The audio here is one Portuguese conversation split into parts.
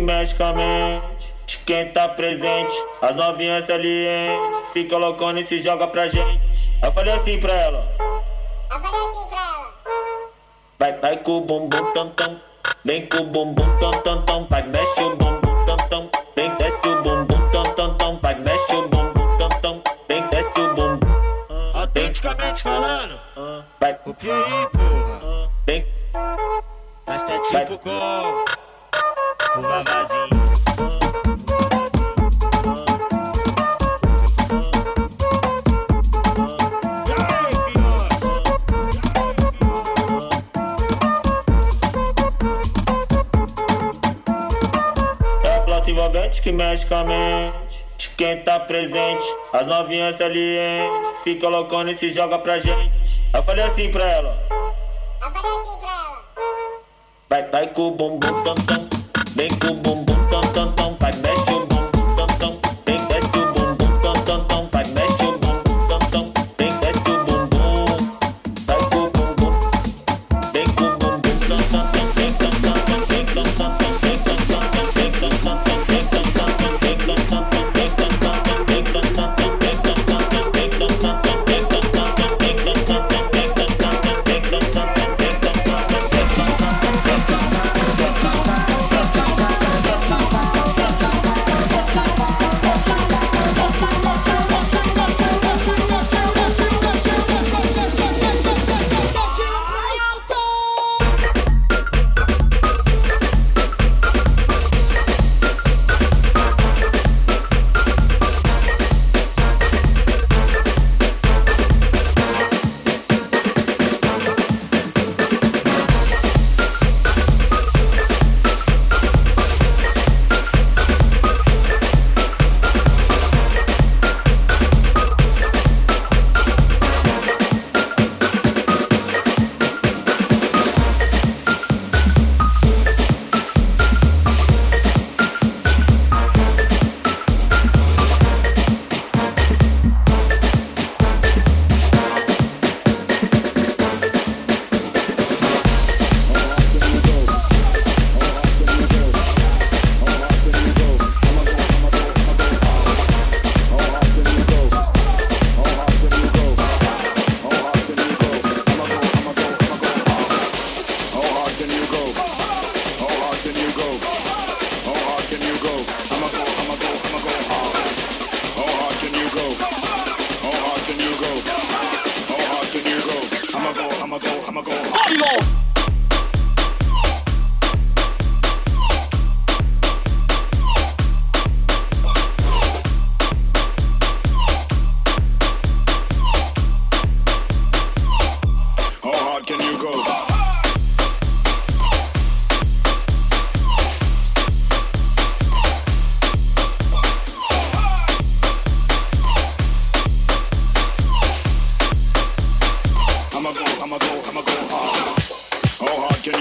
magicamente. Quem tá presente, as novinhas salientes, fica loucona e se joga pra gente. Eu falei assim pra ela. Eu falei assim pra ela. Vai, vai com o bumbum tam tam, vem com o bumbum tam tam tam, vai mexe o bumbum tam tam, vem desce o bumbum tam tam tam, vai mexe o bumbum tam tam, vem desce o bumbum. Autenticamente falando, vai copia aí, porra. Vem, mas tá tipo como? o babazinho. envolvente que mexe com. Quem tá presente, as novinhas ali, hein? Fica loucona e se joga pra gente. Eu falei assim pra ela. Eu falei assim pra ela. Vai, vai com o bumbum tam tam. Make boom boom boom dum dum dum.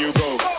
you go.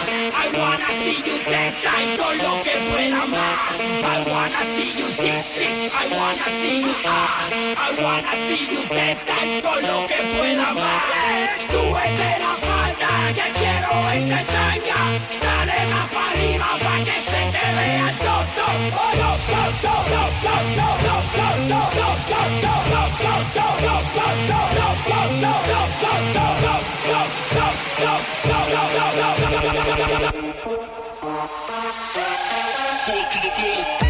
Ask. I wanna see you dance like todo lo que pueda más. I wanna see you this, this. I wanna see you ask. I wanna see you dance like todo lo que pueda más. Súbete la falda que quiero verte tanga. Dale más para arriba pa' que se te vea todo. Oh, no, no, no, no, no, no, no, no, no, no, no, no, no, no, no, no, no, no, no, Yeah.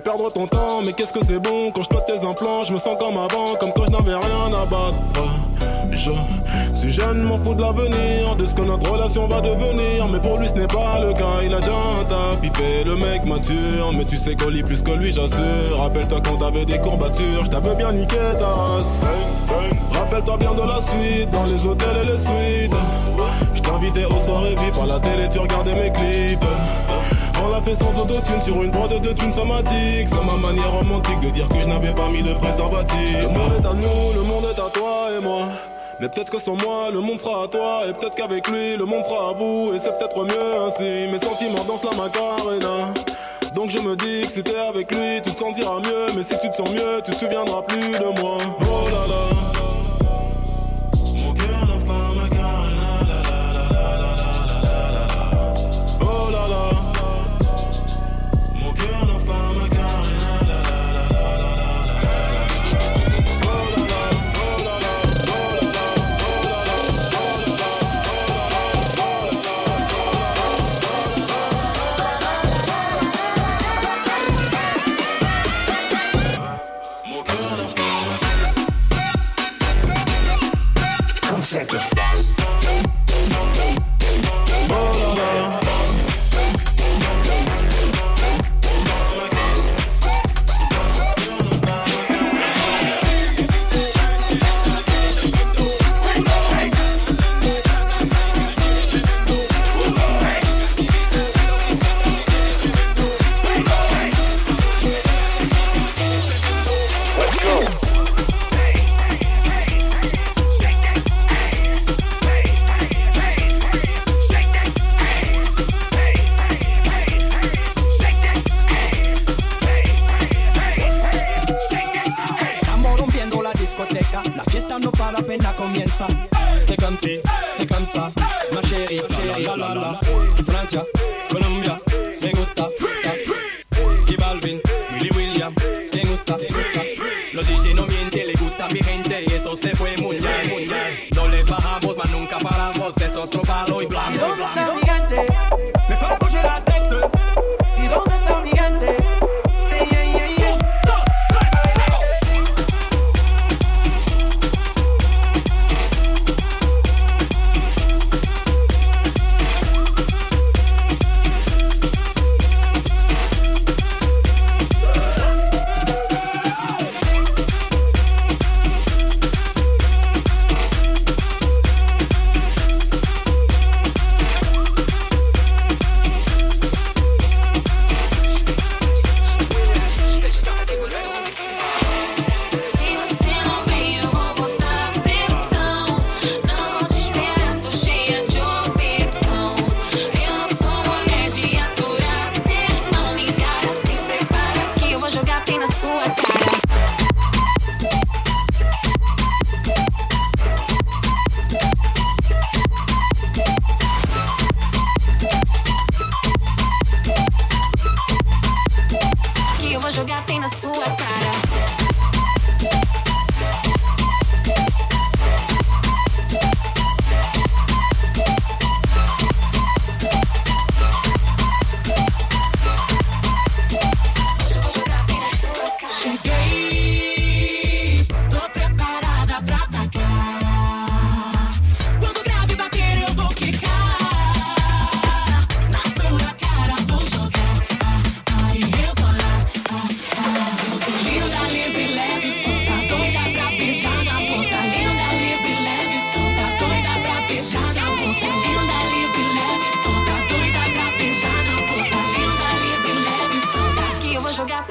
Perdre ton temps, mais qu'est-ce que c'est bon quand je pète tes implants, je me sens comme avant, comme quand je n'avais rien à battre. Je suis jeune, m'en fous de l'avenir, de ce que notre relation va devenir, mais pour lui ce n'est pas le cas, il a déjà un taf, il fait le mec mature, mais tu sais qu'on lit plus que lui, j'assure. Rappelle-toi quand t'avais des courbatures, je t'avais bien niqué ta race. Rappelle-toi bien de la suite, dans les hôtels et les suites. Je t'invitais aux soirées VIP à la télé, tu regardais mes clips. On l'a fait sans autotune sur une prod de thunes somatique. C'est ma manière romantique de dire que je n'avais pas mis de préservatif. Le monde est à nous, le monde est à toi et moi. Mais peut-être que sans moi, le monde fera à toi. Et peut-être qu'avec lui, le monde fera à vous. Et c'est peut-être mieux ainsi. Mes sentiments dansent la macarena. Donc je me dis que si t'es avec lui, tu te sentiras mieux. Mais si tu te sens mieux, tu te souviendras plus de moi. Oh là là. Paramos, es otro palo y blanco.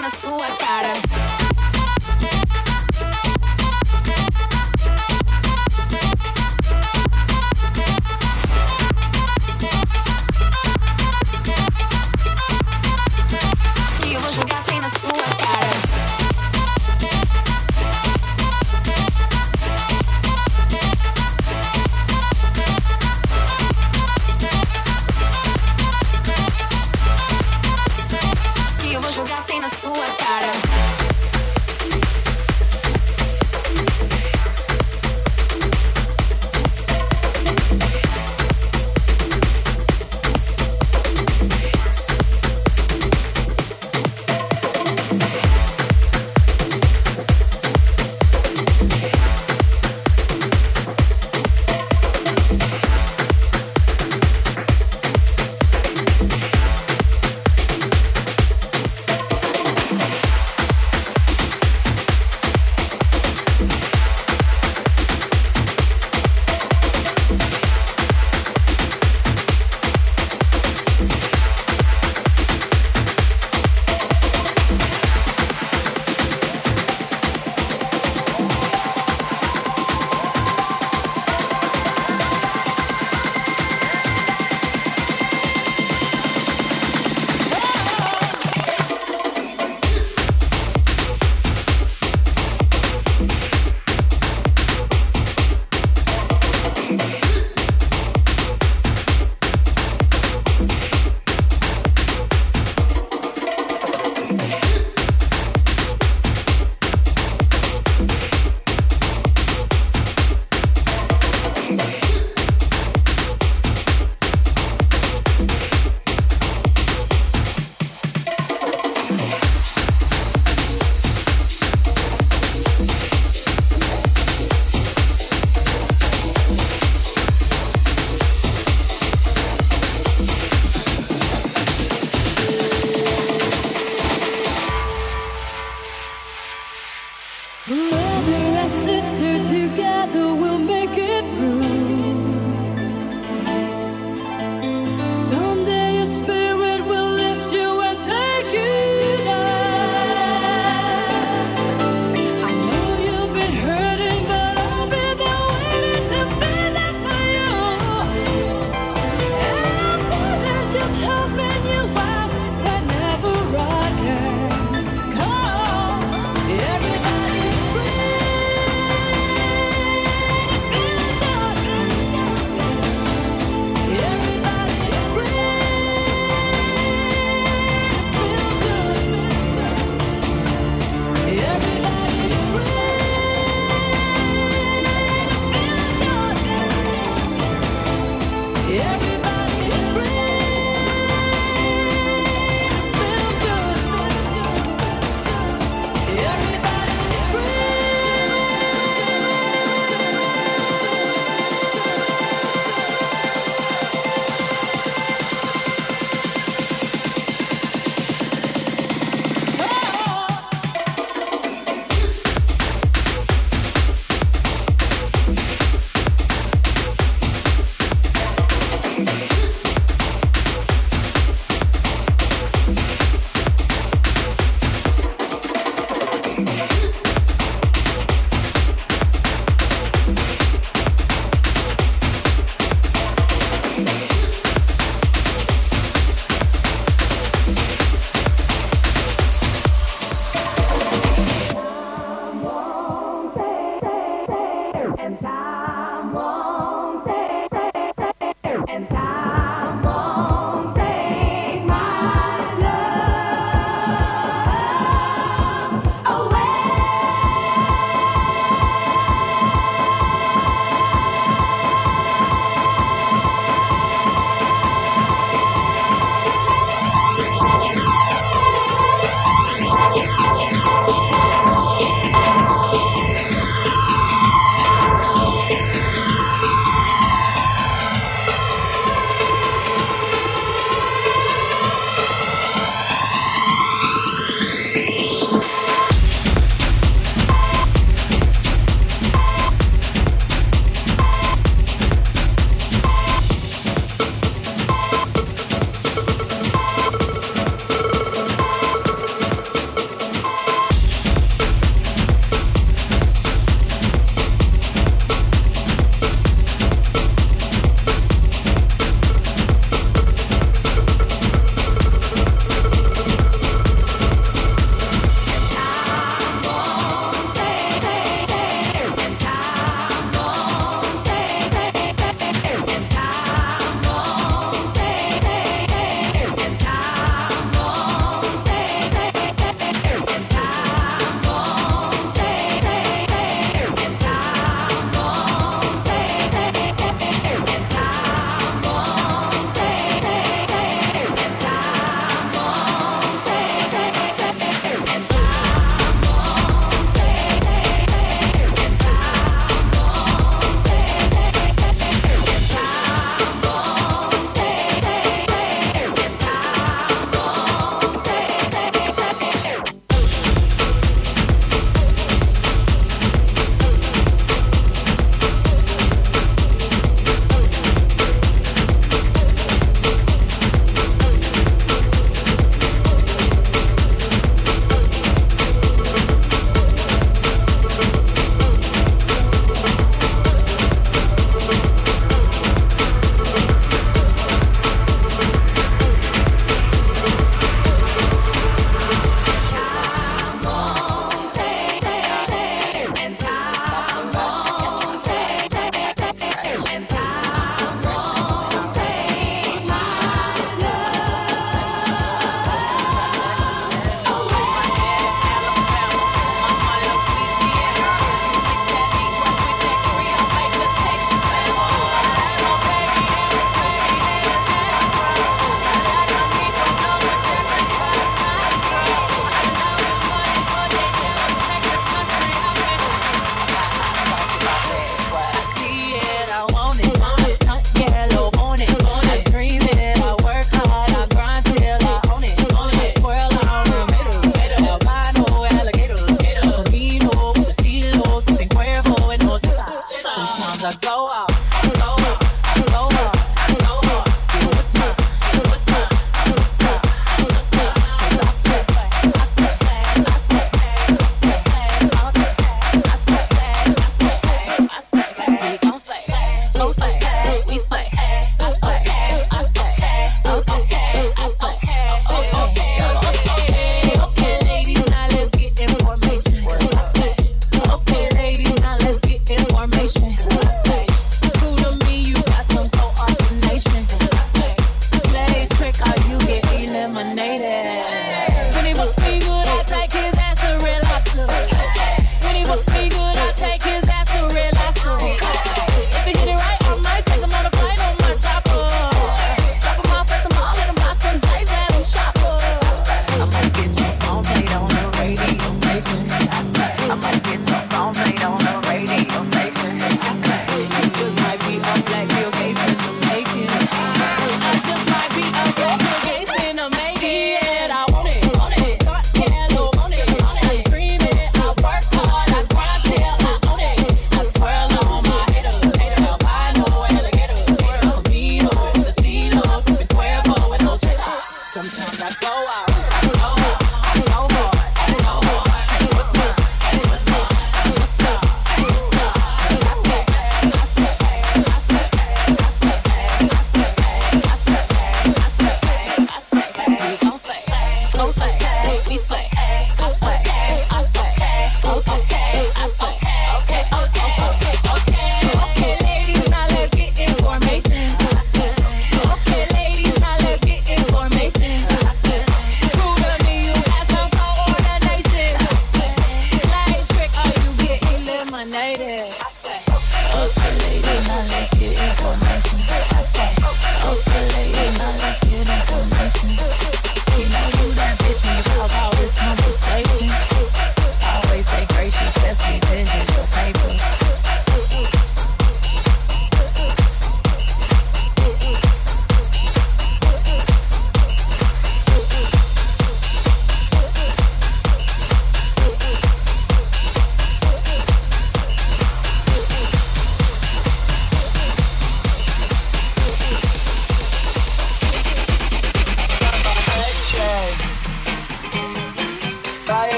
na sua cara.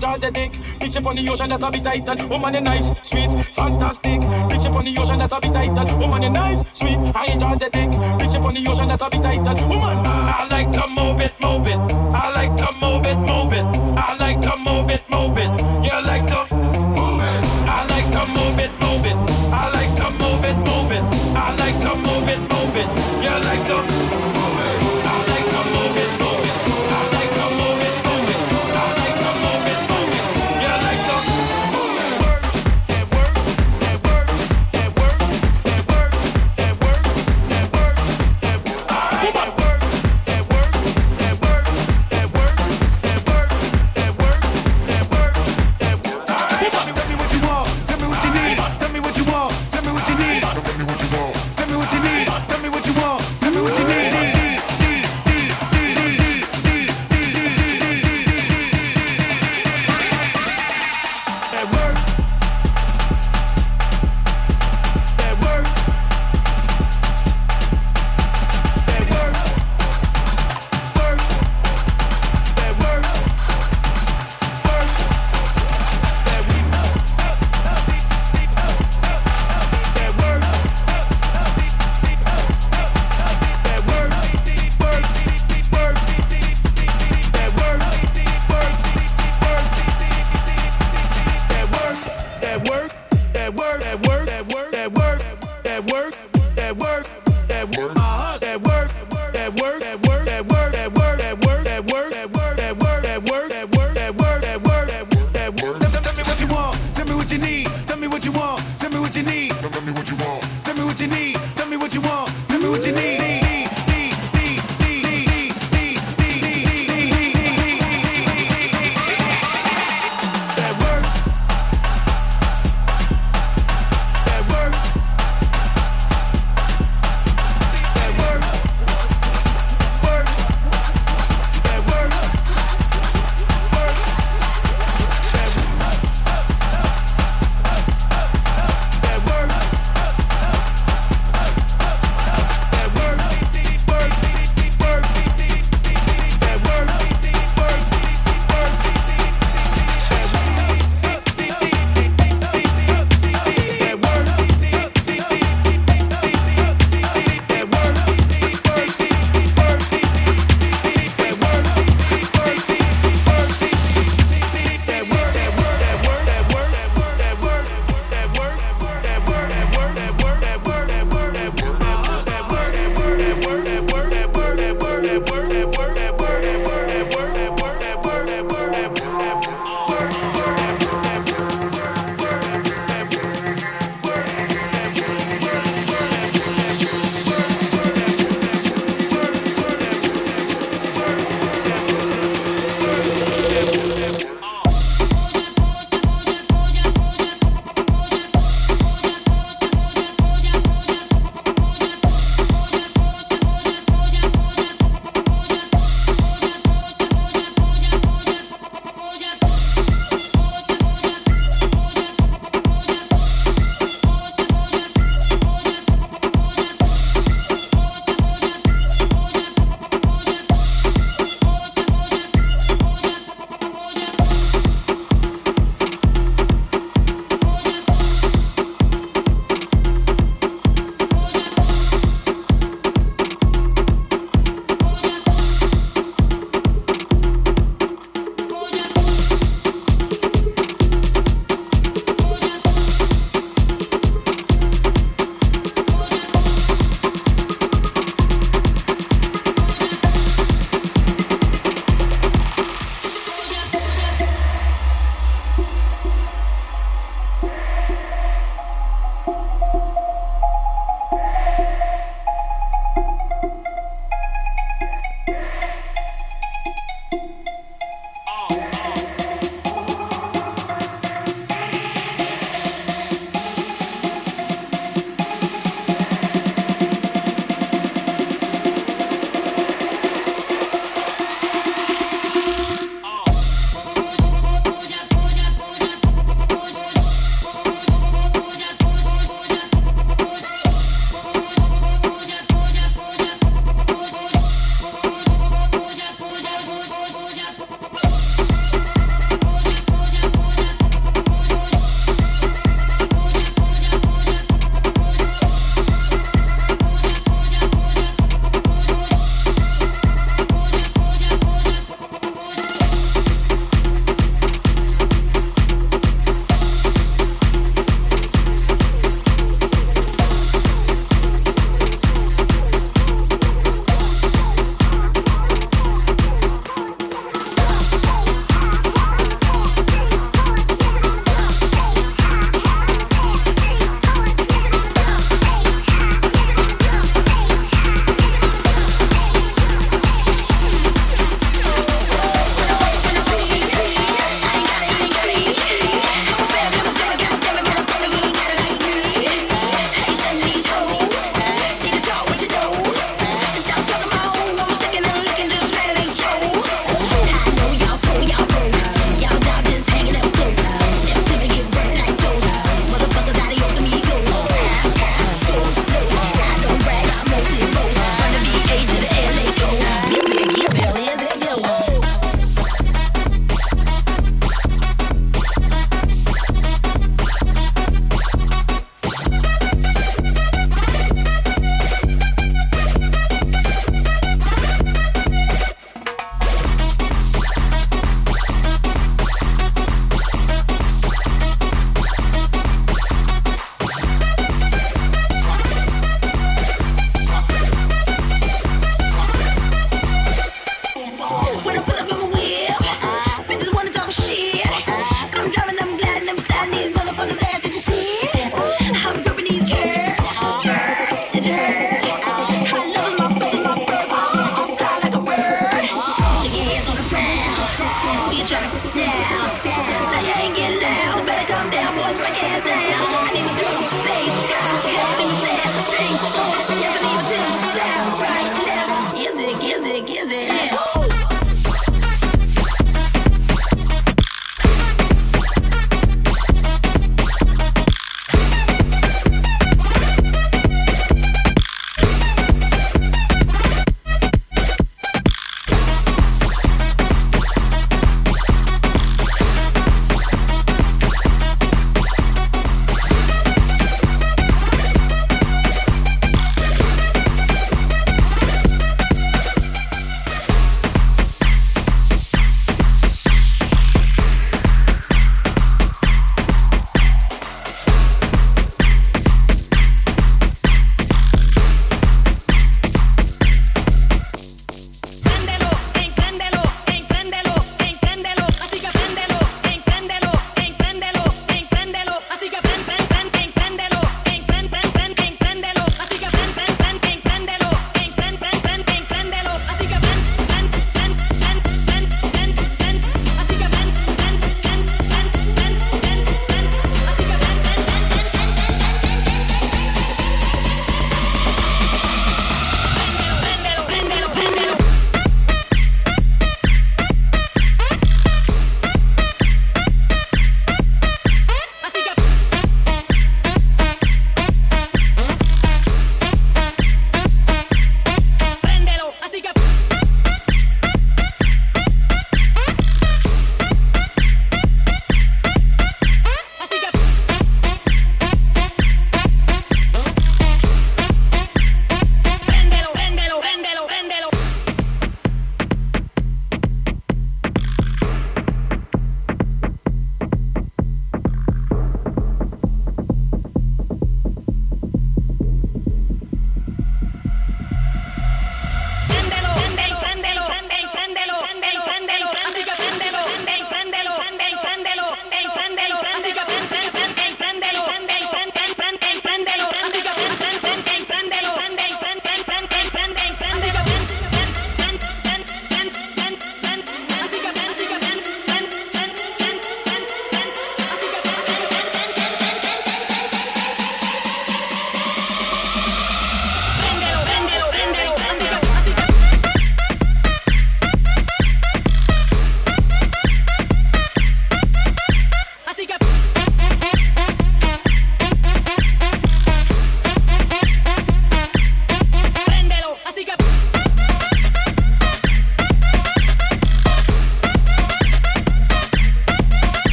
the dick. The ocean that I be woman you nice, sweet, fantastic. The ocean that be woman you nice, sweet. I the dick. The ocean that be woman. I like to move it, move it. I like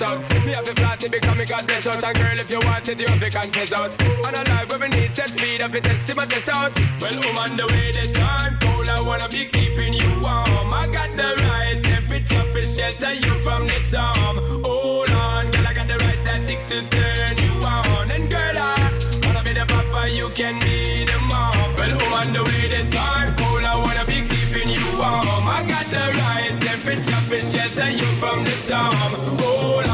stress out. Me have to flat because me got bless out, and girl, if you want it, you have to confess out. And a life where we need set speed, if you test it, my test out. Well, on the way, the time cold, I wanna be keeping you warm. I got the right temperature for shelter you from the storm. Hold on, girl, I got the right tactics to turn you on. And girl, I wanna be the papa, you can be the mom. Well, on the way, the time cold, I wanna be keeping you warm. I got the right temperature for shelter you from the storm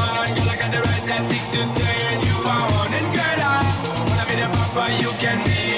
today and you are on and girl, I wanna be the papa you can be.